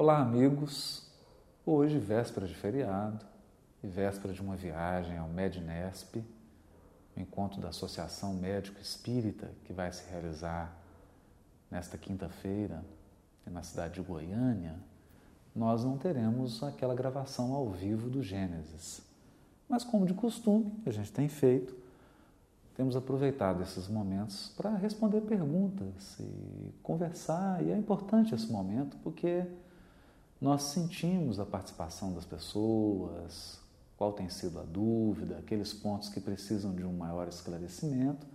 Olá, amigos. Hoje, véspera de feriado e véspera de uma viagem ao Mednesp, o encontro da Associação Médico Espírita que vai se realizar nesta quinta-feira na cidade de Goiânia, nós não teremos aquela gravação ao vivo do Gênesis. Mas, como de costume, a gente tem feito, temos aproveitado esses momentos para responder perguntas e conversar, e é importante esse momento porque nós sentimos a participação das pessoas, qual tem sido a dúvida, aqueles pontos que precisam de um maior esclarecimento,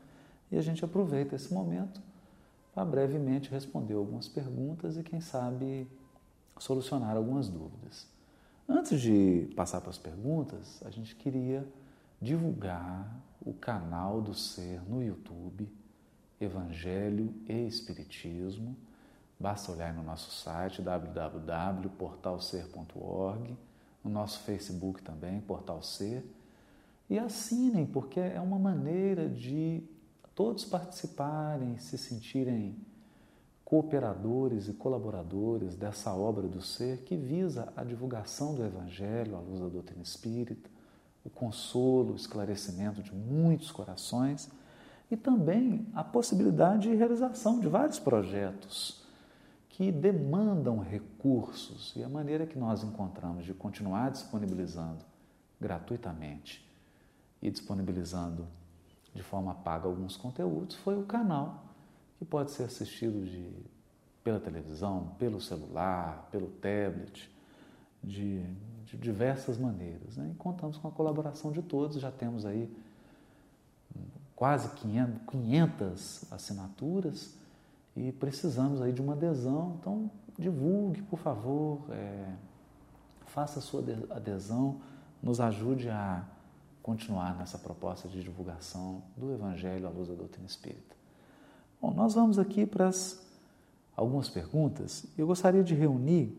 e a gente aproveita esse momento para brevemente responder algumas perguntas e, quem sabe, solucionar algumas dúvidas. Antes de passar para as perguntas, a gente queria divulgar o canal do Ser no YouTube, Evangelho e Espiritismo. Basta olhar no nosso site www.portalser.org, no nosso Facebook também, Portal Ser, e assinem, porque é uma maneira de todos participarem, se sentirem cooperadores e colaboradores dessa obra do ser que visa a divulgação do Evangelho à luz da doutrina espírita, o consolo, o esclarecimento de muitos corações e também a possibilidade de realização de vários projetos que demandam recursos e a maneira que nós encontramos de continuar disponibilizando gratuitamente e disponibilizando de forma paga alguns conteúdos foi o canal que pode ser assistido de, pela televisão, pelo celular, pelo tablet, de, de diversas maneiras. Né? E contamos com a colaboração de todos, já temos aí quase 500, 500 assinaturas e precisamos aí de uma adesão, então divulgue, por favor, é, faça a sua adesão, nos ajude a continuar nessa proposta de divulgação do Evangelho à luz da doutrina espírita. Bom, nós vamos aqui para as, algumas perguntas. Eu gostaria de reunir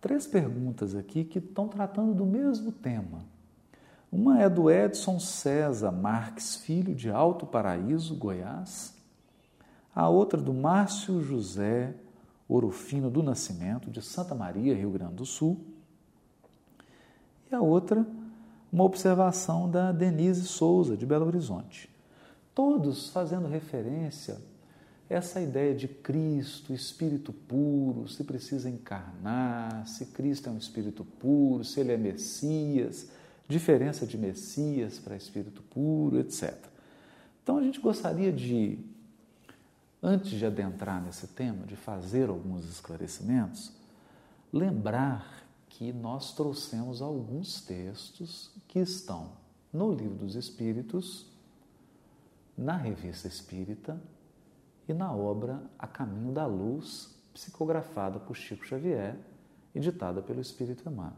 três perguntas aqui que estão tratando do mesmo tema. Uma é do Edson César Marques Filho, de Alto Paraíso, Goiás. A outra do Márcio José Orofino do Nascimento, de Santa Maria, Rio Grande do Sul. E a outra, uma observação da Denise Souza, de Belo Horizonte. Todos fazendo referência a essa ideia de Cristo, espírito puro, se precisa encarnar, se Cristo é um espírito puro, se ele é Messias, diferença de Messias para espírito puro, etc. Então a gente gostaria de, antes de adentrar nesse tema, de fazer alguns esclarecimentos, lembrar que nós trouxemos alguns textos que estão no Livro dos Espíritos, na Revista Espírita e na obra A Caminho da Luz, psicografada por Chico Xavier e ditada pelo Espírito Emmanuel.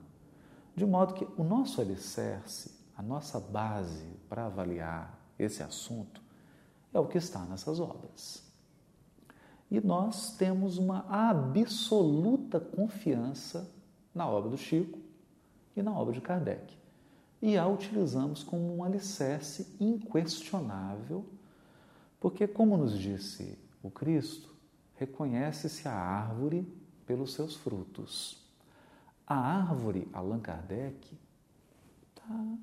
De modo que o nosso alicerce, a nossa base para avaliar esse assunto é o que está nessas obras. E nós temos uma absoluta confiança na obra do Chico e na obra de Kardec. E a utilizamos como um alicerce inquestionável, porque, como nos disse o Cristo, reconhece-se a árvore pelos seus frutos. A árvore, Allan Kardec, está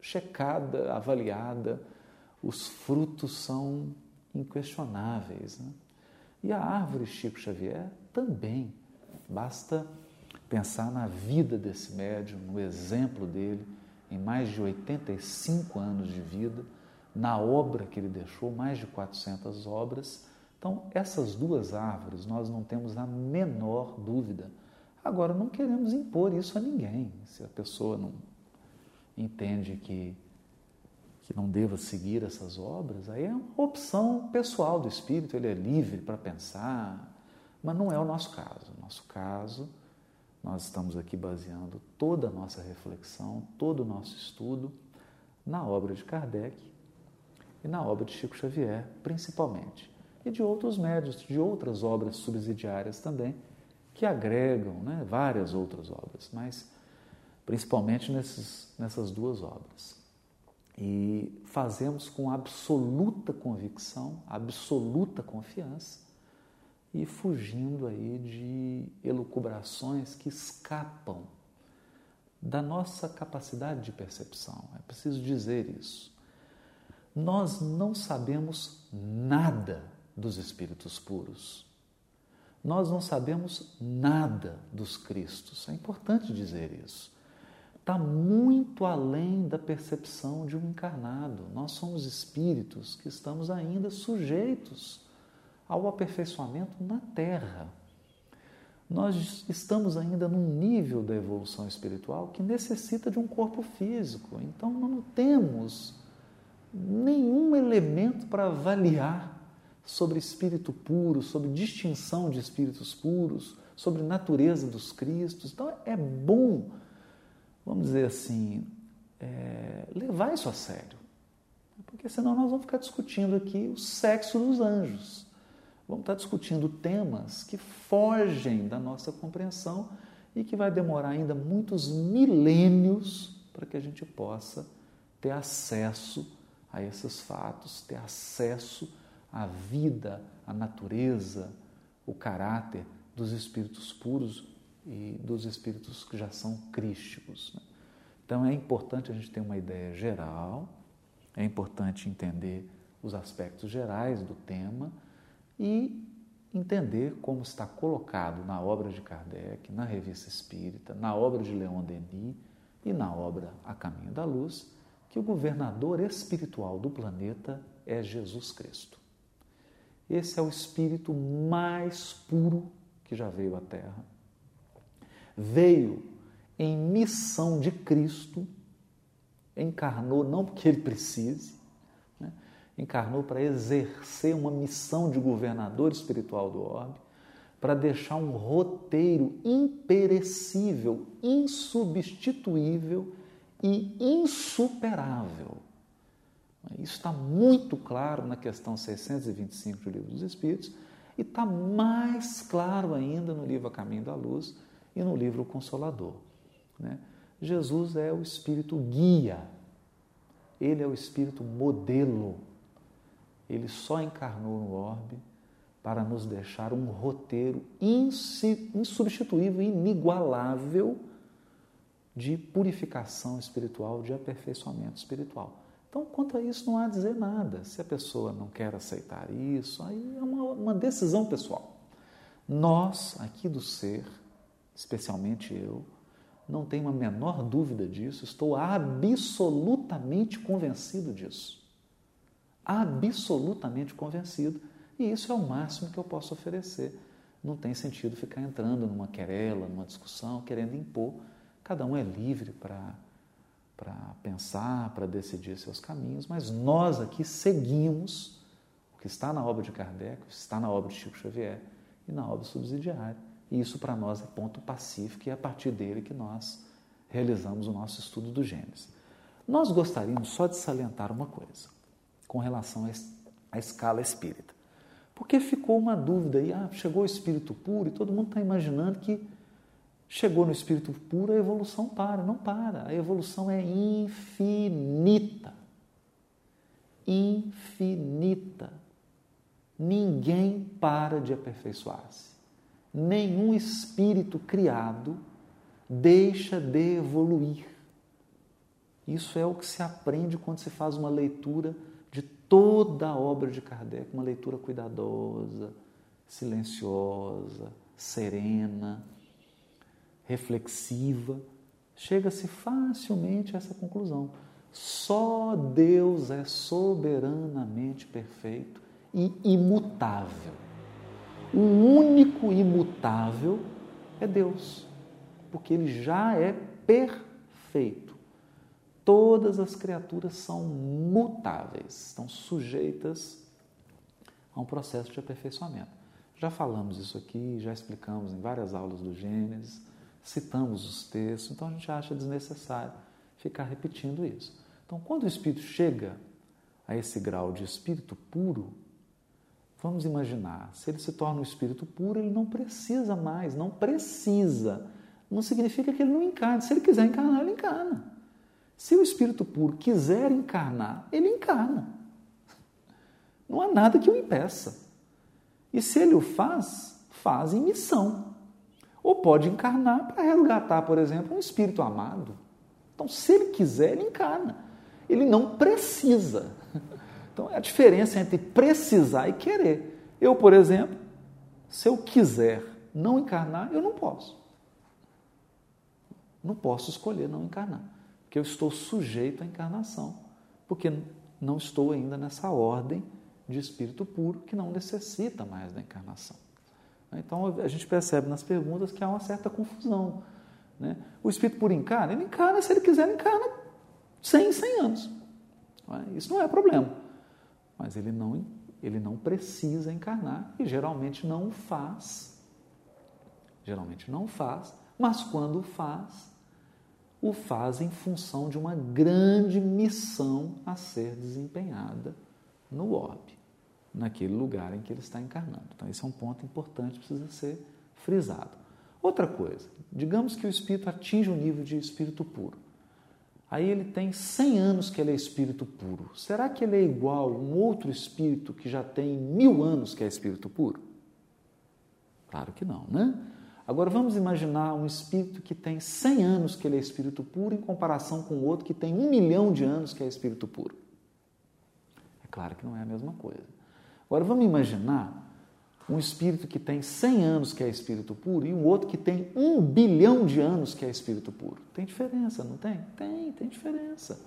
checada, avaliada, os frutos são inquestionáveis. Né? E a árvore Chico Xavier também. Basta pensar na vida desse médium, no exemplo dele, em mais de 85 anos de vida, na obra que ele deixou, mais de 400 obras. Então, essas duas árvores nós não temos a menor dúvida. Agora, não queremos impor isso a ninguém. Se a pessoa não entende que, que não deva seguir essas obras, aí é uma opção pessoal do espírito, ele é livre para pensar, mas não é o nosso caso. O nosso caso nós estamos aqui baseando toda a nossa reflexão, todo o nosso estudo na obra de Kardec e na obra de Chico Xavier, principalmente, e de outros médios, de outras obras subsidiárias também, que agregam né, várias outras obras, mas principalmente nesses, nessas duas obras. E fazemos com absoluta convicção, absoluta confiança e fugindo aí de elucubrações que escapam da nossa capacidade de percepção. É preciso dizer isso. Nós não sabemos nada dos espíritos puros. Nós não sabemos nada dos Cristos. É importante dizer isso. Está muito além da percepção de um encarnado. Nós somos espíritos que estamos ainda sujeitos ao aperfeiçoamento na Terra. Nós estamos ainda num nível da evolução espiritual que necessita de um corpo físico. Então não temos nenhum elemento para avaliar sobre espírito puro, sobre distinção de espíritos puros, sobre natureza dos Cristos. Então é bom, vamos dizer assim, é, levar isso a sério. Porque senão nós vamos ficar discutindo aqui o sexo dos anjos. Vamos estar discutindo temas que fogem da nossa compreensão e que vai demorar ainda muitos milênios para que a gente possa ter acesso a esses fatos, ter acesso à vida, à natureza, o caráter dos espíritos puros e dos espíritos que já são crísticos. Né? Então é importante a gente ter uma ideia geral, é importante entender os aspectos gerais do tema e entender como está colocado na obra de Kardec, na Revista Espírita, na obra de Leon Denis e na obra A Caminho da Luz, que o governador espiritual do planeta é Jesus Cristo. Esse é o espírito mais puro que já veio à Terra. Veio em missão de Cristo, encarnou não porque ele precise, né? encarnou para exercer uma missão de governador espiritual do orbe, para deixar um roteiro imperecível, insubstituível e insuperável. Isso está muito claro na questão 625 do Livro dos Espíritos e está mais claro ainda no livro A Caminho da Luz e no livro Consolador. Né? Jesus é o Espírito guia, ele é o Espírito modelo. Ele só encarnou no orbe para nos deixar um roteiro insubstituível, inigualável de purificação espiritual, de aperfeiçoamento espiritual. Então, quanto a isso, não há a dizer nada. Se a pessoa não quer aceitar isso, aí é uma, uma decisão pessoal. Nós, aqui do ser, especialmente eu, não tenho a menor dúvida disso, estou absolutamente convencido disso. Absolutamente convencido. E isso é o máximo que eu posso oferecer. Não tem sentido ficar entrando numa querela, numa discussão, querendo impor Cada um é livre para pensar, para decidir seus caminhos, mas nós aqui seguimos o que está na obra de Kardec, o que está na obra de Chico Xavier e na obra subsidiária. E isso para nós é ponto pacífico e é a partir dele que nós realizamos o nosso estudo do Gênesis. Nós gostaríamos só de salientar uma coisa com relação à escala espírita. Porque ficou uma dúvida aí, ah, chegou o espírito puro e todo mundo está imaginando que Chegou no espírito puro, a evolução para. Não para. A evolução é infinita. Infinita. Ninguém para de aperfeiçoar-se. Nenhum espírito criado deixa de evoluir. Isso é o que se aprende quando se faz uma leitura de toda a obra de Kardec, uma leitura cuidadosa, silenciosa, serena reflexiva, chega-se facilmente a essa conclusão. Só Deus é soberanamente perfeito e imutável. O único imutável é Deus, porque ele já é perfeito. Todas as criaturas são mutáveis, estão sujeitas a um processo de aperfeiçoamento. Já falamos isso aqui, já explicamos em várias aulas do Gênesis citamos os textos, então a gente acha desnecessário ficar repetindo isso. Então, quando o espírito chega a esse grau de espírito puro, vamos imaginar, se ele se torna um espírito puro, ele não precisa mais, não precisa. Não significa que ele não encarne. Se ele quiser encarnar, ele encarna. Se o espírito puro quiser encarnar, ele encarna. Não há nada que o impeça. E se ele o faz, faz em missão. Ou pode encarnar para resgatar, por exemplo, um espírito amado. Então, se ele quiser, ele encarna. Ele não precisa. Então, é a diferença entre precisar e querer. Eu, por exemplo, se eu quiser não encarnar, eu não posso. Não posso escolher não encarnar, porque eu estou sujeito à encarnação, porque não estou ainda nessa ordem de espírito puro que não necessita mais da encarnação. Então a gente percebe nas perguntas que há uma certa confusão. Né? O espírito puro encarna? Ele encarna, se ele quiser, ele encarna 100, 100 anos. Isso não é problema. Mas ele não, ele não precisa encarnar e geralmente não faz. Geralmente não faz, mas quando faz, o faz em função de uma grande missão a ser desempenhada no orbe, naquele lugar em que ele está encarnando. Então, esse é um ponto importante, precisa ser frisado. Outra coisa, digamos que o espírito atinge o nível de espírito puro. Aí ele tem 100 anos que ele é espírito puro. Será que ele é igual a um outro espírito que já tem mil anos que é espírito puro? Claro que não, né? Agora vamos imaginar um espírito que tem 100 anos que ele é espírito puro em comparação com outro que tem um milhão de anos que é espírito puro. É claro que não é a mesma coisa. Agora vamos imaginar um espírito que tem 100 anos que é espírito puro e um outro que tem um bilhão de anos que é espírito puro. Tem diferença, não tem? Tem, tem diferença.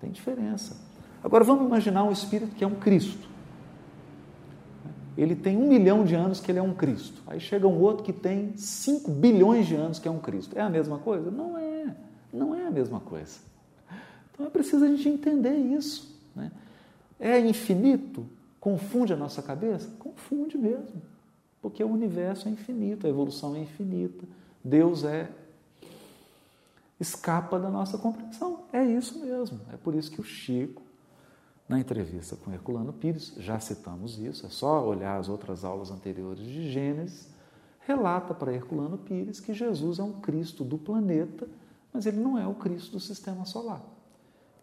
Tem diferença. Agora vamos imaginar um espírito que é um Cristo ele tem um milhão de anos que ele é um Cristo. Aí chega um outro que tem cinco bilhões de anos que é um Cristo. É a mesma coisa? Não é. Não é a mesma coisa. Então é preciso a gente entender isso. Né? É infinito? Confunde a nossa cabeça? Confunde mesmo. Porque o universo é infinito, a evolução é infinita. Deus é. escapa da nossa compreensão. É isso mesmo. É por isso que o Chico na entrevista com Herculano Pires, já citamos isso, é só olhar as outras aulas anteriores de Gênesis, relata para Herculano Pires que Jesus é um Cristo do planeta, mas ele não é o Cristo do sistema solar.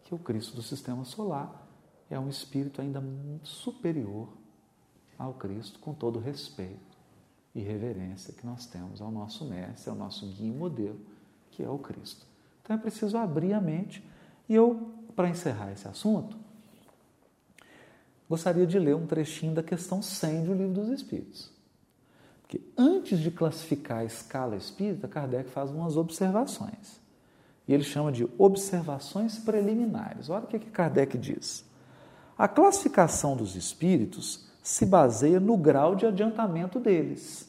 Que o Cristo do sistema solar é um espírito ainda superior ao Cristo, com todo o respeito e reverência que nós temos ao nosso mestre, ao nosso guia e modelo, que é o Cristo. Então é preciso abrir a mente. E eu, para encerrar esse assunto, gostaria de ler um trechinho da questão 100 do Livro dos Espíritos. Porque antes de classificar a escala espírita, Kardec faz umas observações. E ele chama de observações preliminares. Olha o que, que Kardec diz. A classificação dos espíritos se baseia no grau de adiantamento deles,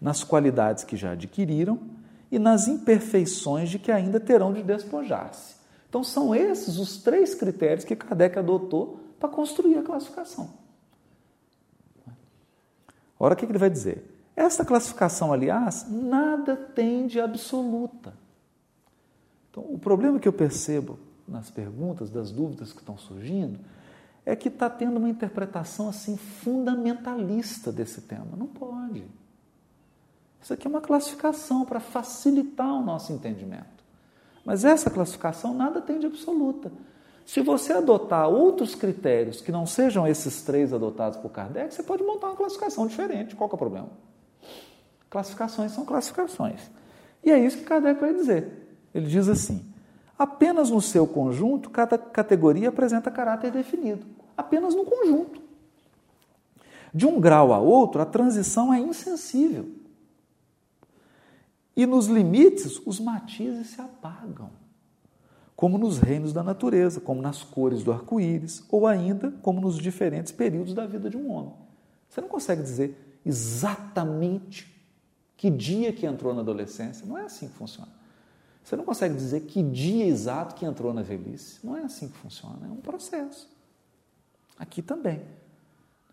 nas qualidades que já adquiriram e nas imperfeições de que ainda terão de despojar-se. Então, são esses os três critérios que Kardec adotou para construir a classificação. Ora, o que ele vai dizer? Esta classificação, aliás, nada tem de absoluta. Então, o problema que eu percebo nas perguntas, das dúvidas que estão surgindo, é que está tendo uma interpretação assim fundamentalista desse tema. Não pode. Isso aqui é uma classificação para facilitar o nosso entendimento. Mas essa classificação nada tem de absoluta. Se você adotar outros critérios que não sejam esses três adotados por Kardec, você pode montar uma classificação diferente. Qual é o problema? Classificações são classificações. E é isso que Kardec vai dizer. Ele diz assim: apenas no seu conjunto, cada categoria apresenta caráter definido. Apenas no conjunto. De um grau a outro, a transição é insensível. E nos limites, os matizes se apagam como nos reinos da natureza, como nas cores do arco-íris, ou ainda como nos diferentes períodos da vida de um homem. Você não consegue dizer exatamente que dia que entrou na adolescência. Não é assim que funciona. Você não consegue dizer que dia exato que entrou na velhice. Não é assim que funciona. É um processo. Aqui também.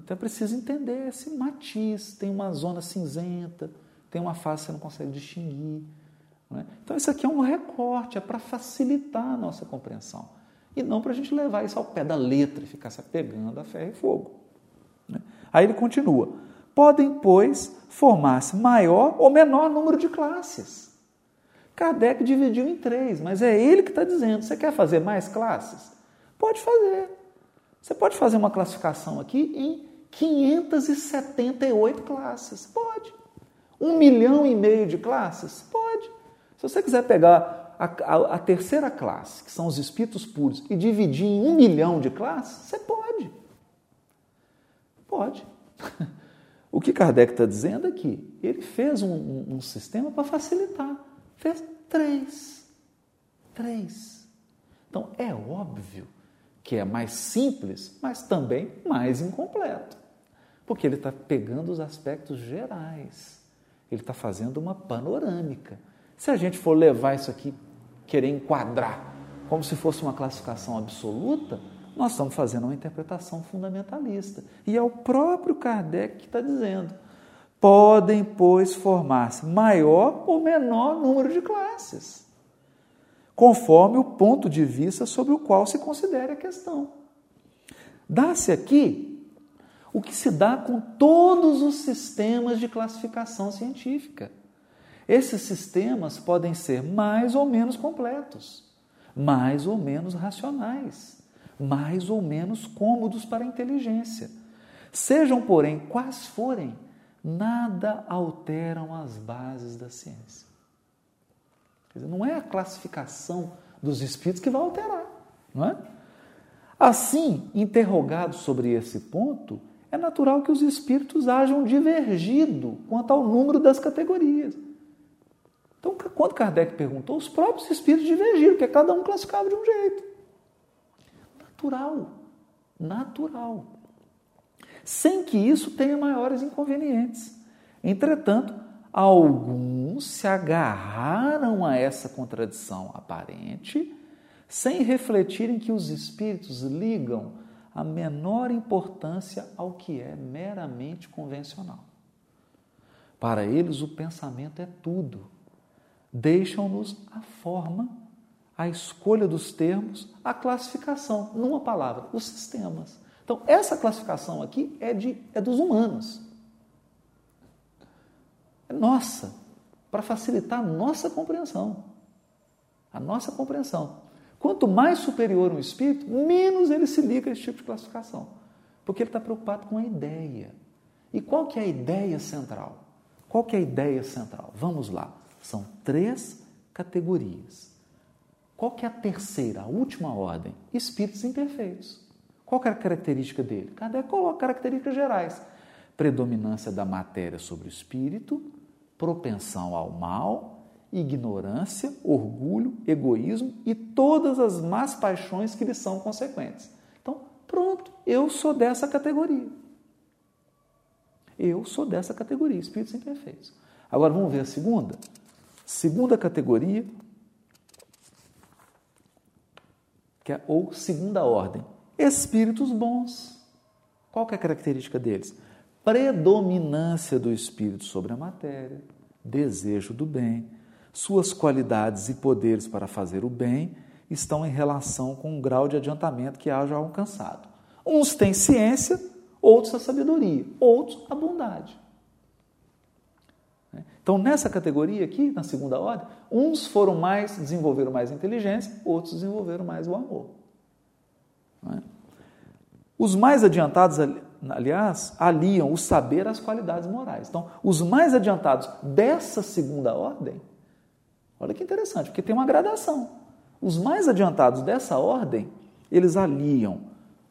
Então é preciso entender esse matiz. Tem uma zona cinzenta, tem uma fase que você não consegue distinguir. É? Então, isso aqui é um recorte, é para facilitar a nossa compreensão. E não para a gente levar isso ao pé da letra e ficar se apegando a ferro e fogo. Né? Aí ele continua: podem, pois, formar-se maior ou menor número de classes. Kardec dividiu em três, mas é ele que está dizendo: você quer fazer mais classes? Pode fazer. Você pode fazer uma classificação aqui em 578 classes. Pode. Um milhão e meio de classes? Pode. Se você quiser pegar a, a, a, terceira classe, que são os espíritos puros, e dividir em um milhão de classes, você pode. Pode. O que Kardec está dizendo é que ele fez um, um, um sistema para facilitar. Fez três. Três. Então é óbvio que é mais simples, mas também mais incompleto. Porque ele está pegando os aspectos gerais. Ele está fazendo uma panorâmica. Se a gente for levar isso aqui, querer enquadrar como se fosse uma classificação absoluta, nós estamos fazendo uma interpretação fundamentalista. E é o próprio Kardec que está dizendo: podem, pois, formar-se maior ou menor número de classes, conforme o ponto de vista sobre o qual se considere a questão. Dá-se aqui o que se dá com todos os sistemas de classificação científica. Esses sistemas podem ser mais ou menos completos, mais ou menos racionais mais ou menos cômodos para a inteligência. Sejam, porém, quais forem, nada alteram as bases da ciência. Dizer, não é a classificação dos espíritos que vai alterar, não é? Assim, interrogados sobre esse ponto, é natural que os espíritos hajam divergido quanto ao número das categorias. Então, quando Kardec perguntou, os próprios espíritos divergiram, porque cada um classificava de um jeito natural. Natural. Sem que isso tenha maiores inconvenientes. Entretanto, alguns se agarraram a essa contradição aparente, sem refletirem que os espíritos ligam a menor importância ao que é meramente convencional. Para eles, o pensamento é tudo. Deixam-nos a forma a escolha dos termos, a classificação, numa palavra, os sistemas. Então, essa classificação aqui é, de, é dos humanos. É nossa, para facilitar a nossa compreensão. A nossa compreensão. Quanto mais superior um espírito, menos ele se liga a esse tipo de classificação. Porque ele está preocupado com a ideia. E qual que é a ideia central? Qual que é a ideia central? Vamos lá. São três categorias. Qual que é a terceira, a última ordem? Espíritos imperfeitos. Qual que é a característica dele? Kardec coloca características gerais. Predominância da matéria sobre o espírito, propensão ao mal, ignorância, orgulho, egoísmo e todas as más paixões que lhe são consequentes. Então, pronto, eu sou dessa categoria. Eu sou dessa categoria, espíritos imperfeitos. Agora vamos ver a segunda? Segunda categoria, que é, ou segunda ordem, espíritos bons. Qual que é a característica deles? Predominância do espírito sobre a matéria, desejo do bem, suas qualidades e poderes para fazer o bem estão em relação com o grau de adiantamento que haja alcançado. Uns têm ciência, outros a sabedoria, outros a bondade. Então, nessa categoria aqui, na segunda ordem, uns foram mais, desenvolveram mais inteligência, outros desenvolveram mais o amor. É? Os mais adiantados, aliás, aliam o saber às qualidades morais. Então, os mais adiantados dessa segunda ordem, olha que interessante, porque tem uma gradação. Os mais adiantados dessa ordem, eles aliam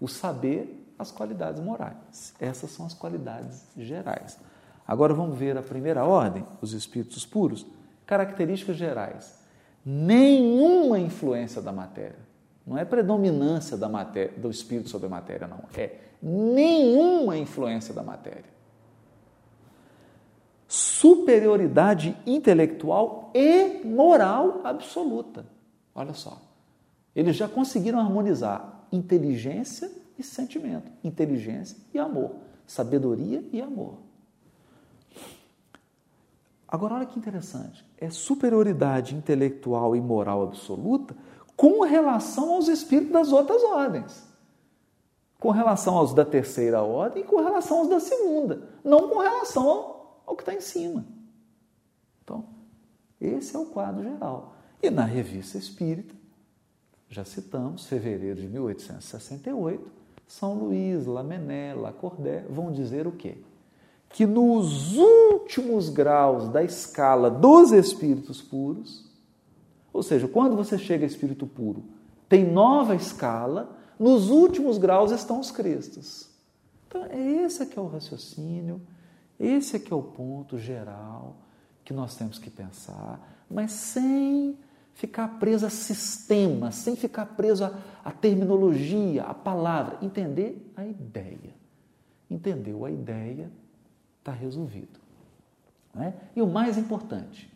o saber às qualidades morais. Essas são as qualidades gerais. Agora vamos ver a primeira ordem, os espíritos puros. Características gerais. Nenhuma influência da matéria. Não é predominância da matéria, do espírito sobre a matéria, não. É nenhuma influência da matéria. Superioridade intelectual e moral absoluta. Olha só. Eles já conseguiram harmonizar inteligência e sentimento, inteligência e amor, sabedoria e amor. Agora, olha que interessante: é superioridade intelectual e moral absoluta com relação aos espíritos das outras ordens. Com relação aos da terceira ordem e com relação aos da segunda. Não com relação ao, que está em cima. Então, esse é o quadro geral. E na Revista Espírita, já citamos, fevereiro de 1868, São Luís, Lamennais, Lacordaire vão dizer o quê? Que nos últimos graus da escala dos espíritos puros, ou seja, quando você chega a espírito puro, tem nova escala, nos últimos graus estão os cristos. Então, é esse que é o raciocínio, esse é que é o ponto geral que nós temos que pensar, mas sem ficar preso a sistema, sem ficar preso a, a terminologia, a palavra, entender a ideia. Entendeu a ideia, está resolvido. É? E o mais importante,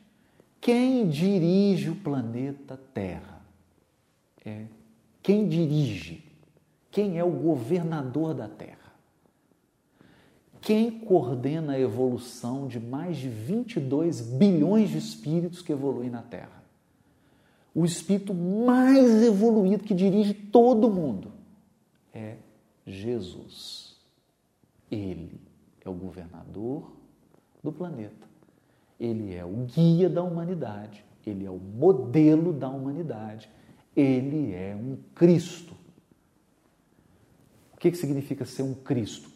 quem dirige o planeta Terra? É quem dirige, quem é o governador da Terra. Quem coordena a evolução de mais de 22 bilhões de espíritos que evoluem na Terra? o espírito mais evoluído que dirige todo mundo é Jesus. Ele é o governador do planeta. Ele é o guia da humanidade. Ele é o modelo da humanidade. Ele é um Cristo. O que, que significa ser um Cristo?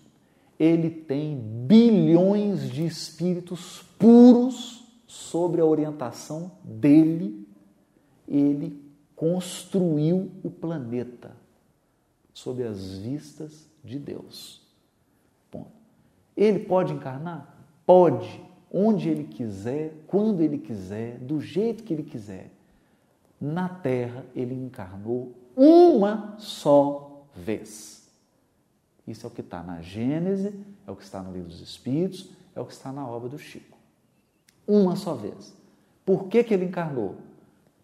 Ele tem bilhões de espíritos puros sobre a orientação dele ele construiu o planeta sob as vistas de Deus. Ponto. Ele pode encarnar? Pode, onde ele quiser, quando ele quiser, do jeito que ele quiser. Na Terra, ele encarnou uma só vez. Isso é o que está na Gênese, é o que está no Livro dos Espíritos, é o que está na obra do Chico. Uma só vez. Por que, que ele encarnou?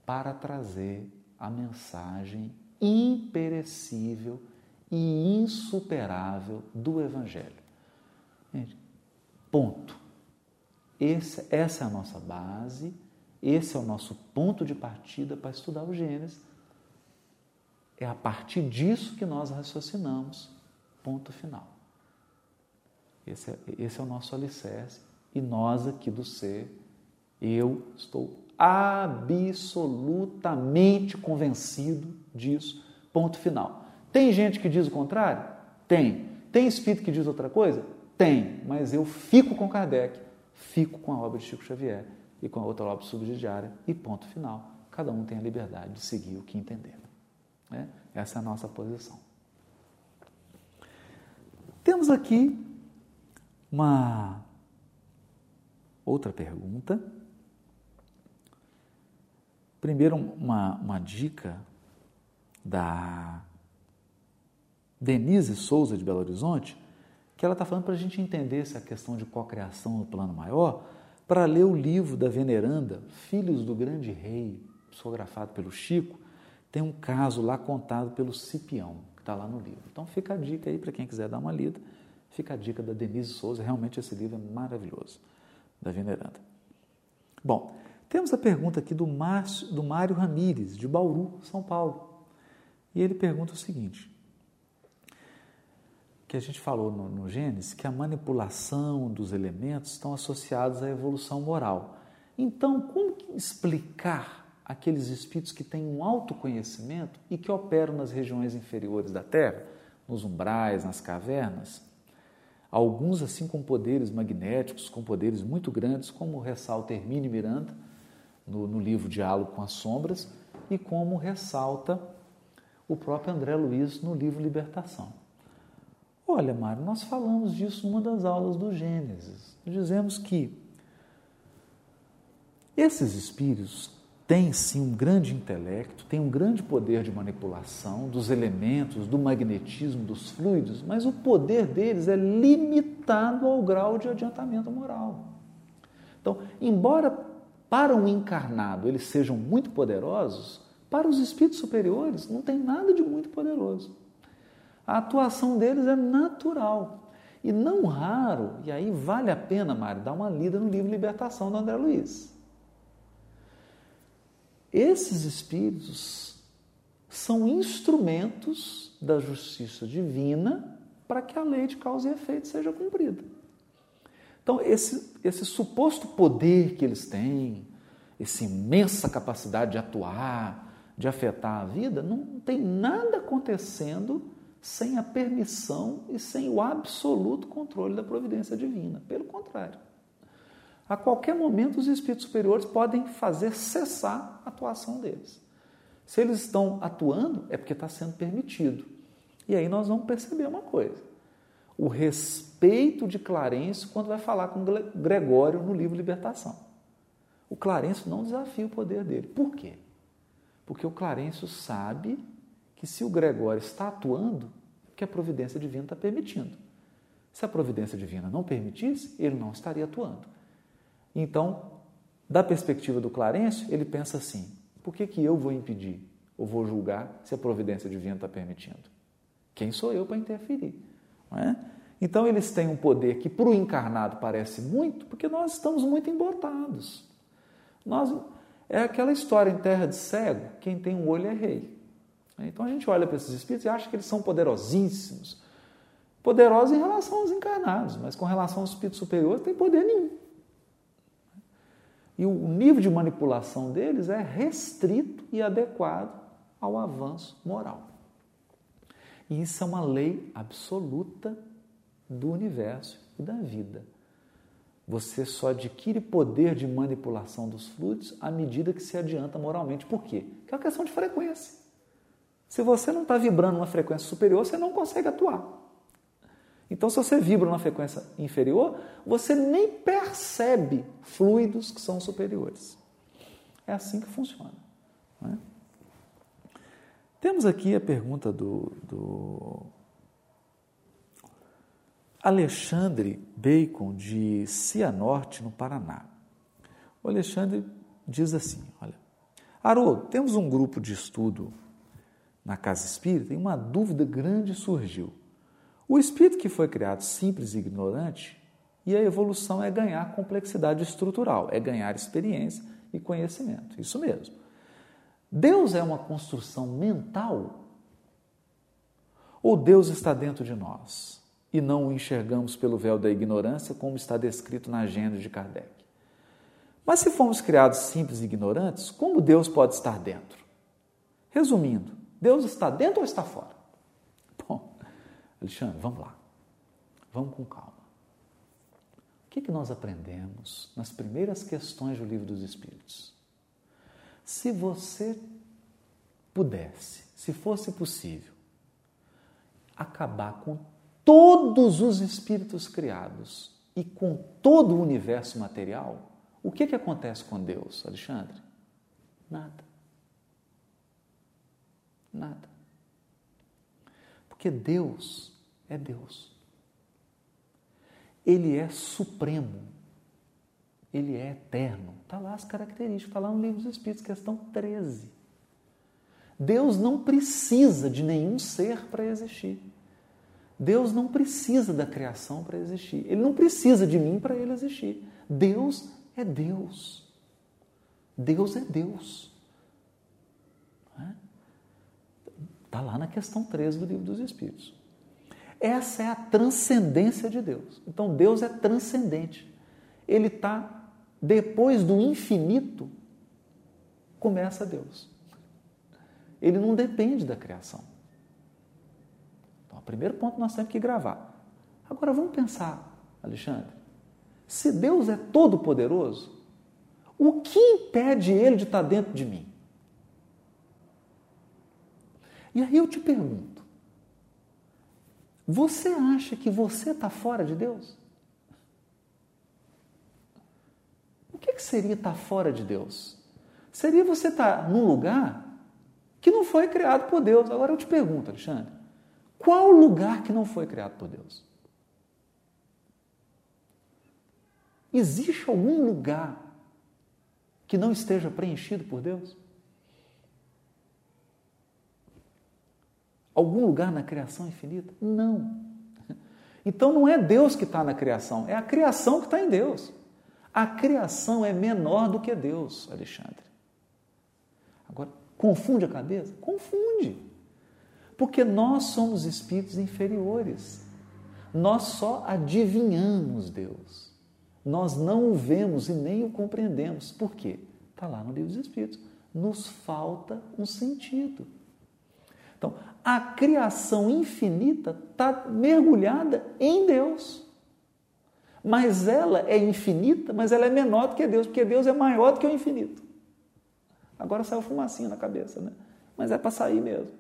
para trazer a mensagem imperecível e insuperável do Evangelho. Gente, ponto. Esse, essa é a nossa base, esse é o nosso ponto de partida para estudar o Gênesis. É a partir disso que nós raciocinamos. Ponto final. Esse é, esse é o nosso alicerce. E nós aqui do ser, eu estou absolutamente convencido disso. Ponto final. Tem gente que diz o contrário? Tem. Tem espírito que diz outra coisa? Tem. Mas eu fico com Kardec, fico com a obra de Chico Xavier e com a outra obra subsidiária e ponto final. Cada um tem a liberdade de seguir o que entender. Né? Essa é a nossa posição. Temos aqui uma outra pergunta Primeiro, uma, uma dica da Denise Souza de Belo Horizonte, que ela está falando para a gente entender essa questão de cocriação no plano maior, para ler o livro da veneranda Filhos do Grande Rei, psicografado pelo Chico, tem um caso lá contado pelo Cipião, que está lá no livro. Então fica a dica aí para quem quiser dar uma lida, fica a dica da Denise Souza, realmente esse livro é maravilhoso, da veneranda. Bom, temos a pergunta aqui do, Márcio, do Mário Ramires, de Bauru, São Paulo. E ele pergunta o seguinte: que a gente falou no, no Gênesis, que a manipulação dos elementos estão associados à evolução moral. Então, como explicar aqueles espíritos que têm um autoconhecimento e que operam nas regiões inferiores da Terra, nos umbrais, nas cavernas? Alguns, assim, com poderes magnéticos, com poderes muito grandes, como ressalta Hermínio Miranda, no, no livro Diálogo com as Sombras e como ressalta o próprio André Luiz no livro Libertação. Olha, Mário, nós falamos disso numa das aulas do Gênesis. Dizemos que esses espíritos têm sim um grande intelecto, têm um grande poder de manipulação dos elementos, do magnetismo, dos fluidos, mas o poder deles é limitado ao grau de adiantamento moral. Então, embora para um encarnado eles sejam muito poderosos, para os espíritos superiores não tem nada de muito poderoso. A atuação deles é natural. E não raro, e aí vale a pena, Mário, dar uma lida no livro Libertação do André Luiz. Esses espíritos são instrumentos da justiça divina para que a lei de causa e efeito seja cumprida. Então, esse, esse suposto poder que eles têm, essa imensa capacidade de atuar, de afetar a vida, não tem nada acontecendo sem a permissão e sem o absoluto controle da providência divina. Pelo contrário. A qualquer momento, os espíritos superiores podem fazer cessar a atuação deles. Se eles estão atuando, é porque está sendo permitido. E aí nós vamos perceber uma coisa: o respeito de Clarencio quando vai falar com Gregório no livro Libertação. O Clarencio não desafia o poder dele. Por quê? Porque o Clarencio sabe que se o Gregório está atuando, que a providência divina está permitindo. Se a providência divina não permitisse, ele não estaria atuando. Então, da perspectiva do Clarencio, ele pensa assim: por que, que eu vou impedir ou vou julgar se a providência divina está permitindo? Quem sou eu para interferir? É? Então, eles têm um poder que para o encarnado parece muito, porque nós estamos muito embotados. Nós, é aquela história em terra de cego: quem tem um olho é rei. Então a gente olha para esses espíritos e acha que eles são poderosíssimos. Poderosos em relação aos encarnados, mas com relação aos espíritos superiores, não tem poder nenhum. E o nível de manipulação deles é restrito e adequado ao avanço moral. E isso é uma lei absoluta do universo e da vida. Você só adquire poder de manipulação dos fluidos à medida que se adianta moralmente. Por quê? Porque é uma questão de frequência. Se você não está vibrando numa frequência superior, você não consegue atuar. Então, se você vibra numa frequência inferior, você nem percebe fluidos que são superiores. É assim que funciona. É? Temos aqui a pergunta do, do Alexandre Bacon, de Cianorte, no Paraná. O Alexandre diz assim: Olha, Haroldo, temos um grupo de estudo na casa espírita e uma dúvida grande surgiu. O espírito que foi criado simples e ignorante, e a evolução é ganhar complexidade estrutural, é ganhar experiência e conhecimento. Isso mesmo. Deus é uma construção mental? Ou Deus está dentro de nós e não o enxergamos pelo véu da ignorância, como está descrito na agenda de Kardec? Mas se fomos criados simples e ignorantes, como Deus pode estar dentro? Resumindo, Deus está dentro ou está fora? Alexandre, vamos lá. Vamos com calma. O que, que nós aprendemos nas primeiras questões do Livro dos Espíritos? Se você pudesse, se fosse possível, acabar com todos os espíritos criados e com todo o universo material, o que, que acontece com Deus, Alexandre? Nada. Nada. Porque Deus é Deus. Ele é supremo. Ele é eterno. Está lá as características, está lá no Livro dos Espíritos, questão 13. Deus não precisa de nenhum ser para existir. Deus não precisa da criação para existir. Ele não precisa de mim para ele existir. Deus é Deus. Deus é Deus. Está lá na questão 13 do Livro dos Espíritos. Essa é a transcendência de Deus. Então Deus é transcendente. Ele está depois do infinito, começa Deus. Ele não depende da criação. Então, o primeiro ponto nós temos que gravar. Agora vamos pensar, Alexandre. Se Deus é todo poderoso, o que impede ele de estar dentro de mim? E aí eu te pergunto, você acha que você está fora de Deus? O que, que seria estar tá fora de Deus? Seria você estar tá num lugar que não foi criado por Deus. Agora eu te pergunto, Alexandre, qual lugar que não foi criado por Deus? Existe algum lugar que não esteja preenchido por Deus? Algum lugar na criação infinita? Não. Então não é Deus que está na criação, é a criação que está em Deus. A criação é menor do que Deus, Alexandre. Agora, confunde a cabeça? Confunde. Porque nós somos espíritos inferiores. Nós só adivinhamos Deus. Nós não o vemos e nem o compreendemos. Por quê? Está lá no livro dos Espíritos. Nos falta um sentido. Então, a criação infinita está mergulhada em Deus. Mas ela é infinita, mas ela é menor do que Deus, porque Deus é maior do que o infinito. Agora saiu fumacinha na cabeça, né? Mas é para sair mesmo.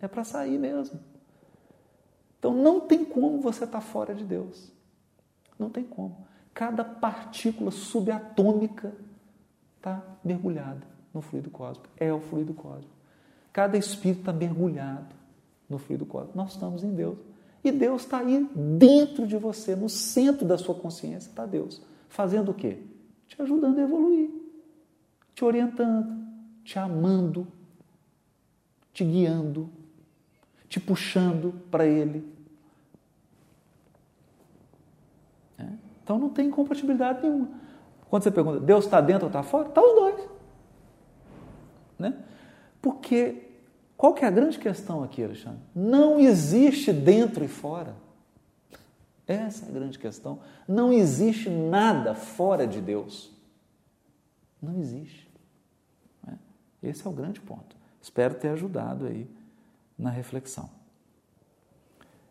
É para sair mesmo. Então não tem como você estar tá fora de Deus. Não tem como. Cada partícula subatômica está mergulhada no fluido cósmico. É o fluido cósmico. Cada espírito está mergulhado no fluido cósmico. Nós estamos em Deus. E Deus está aí dentro de você, no centro da sua consciência está Deus. Fazendo o quê? Te ajudando a evoluir, te orientando, te amando, te guiando, te puxando para Ele. É? Então não tem incompatibilidade nenhuma. Quando você pergunta, Deus está dentro ou está fora? Está os dois. Né? Porque qual que é a grande questão aqui, Alexandre? Não existe dentro e fora. Essa é a grande questão. Não existe nada fora de Deus. Não existe. Né? Esse é o grande ponto. Espero ter ajudado aí na reflexão.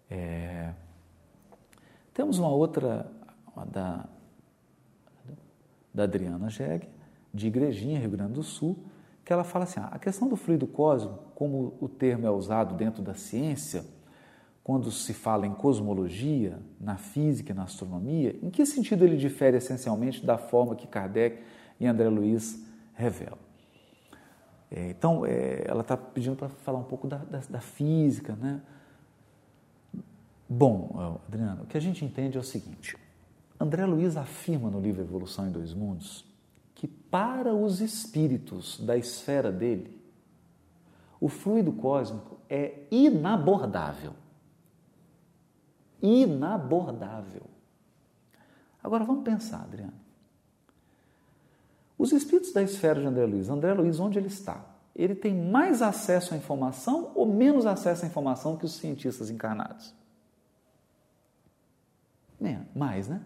É... Temos uma outra uma da, da Adriana Jeg, de Igrejinha, Rio Grande do Sul, que ela fala assim: ah, a questão do fluido cósmico, como o termo é usado dentro da ciência, quando se fala em cosmologia, na física e na astronomia, em que sentido ele difere essencialmente da forma que Kardec e André Luiz revelam? É, então, é, ela está pedindo para falar um pouco da, da, da, física, né? Bom, Adriana, o que a gente entende é o seguinte: André Luiz afirma no livro Evolução em Dois Mundos que para os espíritos da esfera dele, o fluido cósmico é inabordável. Inabordável. Agora vamos pensar, Adriano. Os espíritos da esfera de André Luiz, André Luiz, onde ele está? Ele tem mais acesso à informação ou menos acesso à informação que os cientistas encarnados? É, mais, né?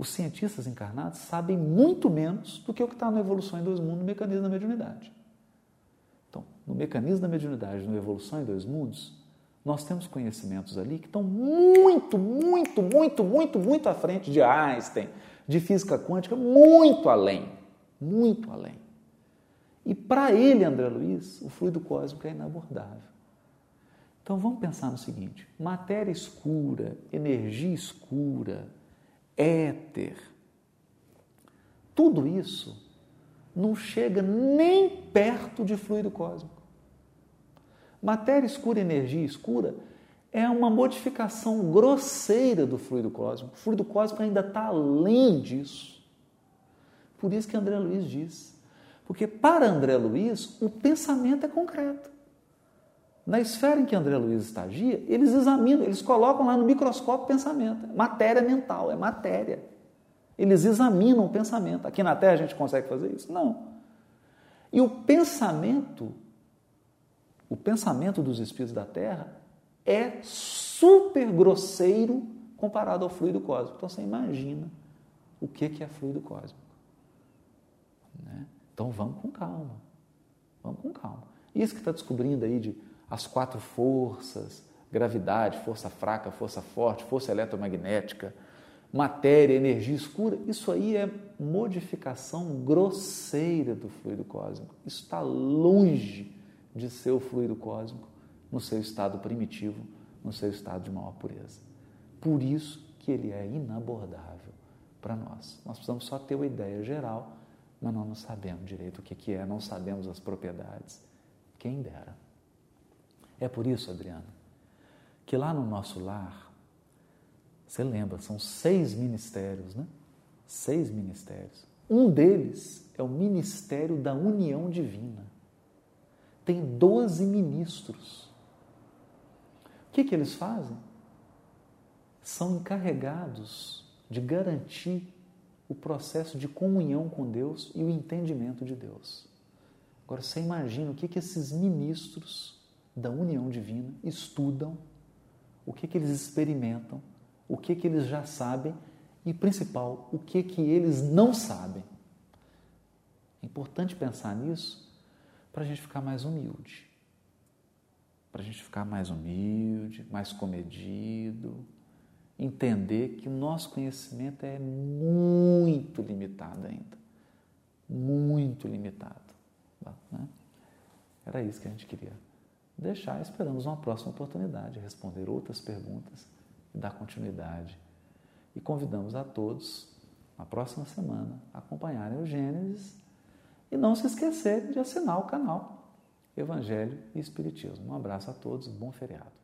Os cientistas encarnados sabem muito menos do que o que está na Evolução em Dois Mundos, no mecanismo da mediunidade. Então, no mecanismo da mediunidade, no Evolução em Dois Mundos, nós temos conhecimentos ali que estão muito, muito, muito, muito, muito à frente de Einstein, de física quântica, muito além, muito além. E para ele, André Luiz, o fluido cósmico é inabordável. Então vamos pensar no seguinte: matéria escura, energia escura, éter. Tudo isso não chega nem perto de fluido cósmico. Matéria escura e energia escura é uma modificação grosseira do fluido cósmico. O fluido cósmico ainda está além disso. Por isso que André Luiz diz. Porque para André Luiz, o pensamento é concreto. Na esfera em que André Luiz estagia, eles examinam, eles colocam lá no microscópio pensamento. É matéria mental, é matéria. Eles examinam o pensamento. Aqui na Terra a gente consegue fazer isso? Não. E o pensamento, o pensamento dos espíritos da Terra é super grosseiro comparado ao fluido cósmico. Então você imagina o que é fluido cósmico. Né? Então vamos com calma. Vamos com calma. Isso que está descobrindo aí de as quatro forças, gravidade, força fraca, força forte, força eletromagnética, matéria, energia escura, isso aí é modificação grosseira do fluido cósmico. Isso está longe de ser o fluido cósmico no seu estado primitivo, no seu estado de maior pureza. Por isso que ele é inabordável para nós. Nós precisamos só ter uma ideia geral, mas nós não sabemos direito o que é, não sabemos as propriedades. Quem dera. É por isso, Adriana, que lá no nosso lar, você lembra, são seis ministérios, né? Seis ministérios. Um deles é o ministério da união divina. Tem doze ministros. O que, que eles fazem? São encarregados de garantir o processo de comunhão com Deus e o entendimento de Deus. Agora você imagina o que, que esses ministros da união divina estudam o que, que eles experimentam, o que, que eles já sabem e, principal, o que, que eles não sabem. É importante pensar nisso para a gente ficar mais humilde. para a gente ficar mais humilde, mais comedido, entender que o nosso conhecimento é muito limitado ainda. Muito limitado. Né? Era isso que a gente queria deixar. Esperamos uma próxima oportunidade, responder outras perguntas e dar continuidade. E convidamos a todos, na próxima semana, a acompanharem o Gênesis e não se esquecerem de assinar o canal Evangelho e Espiritismo. Um abraço a todos, bom feriado.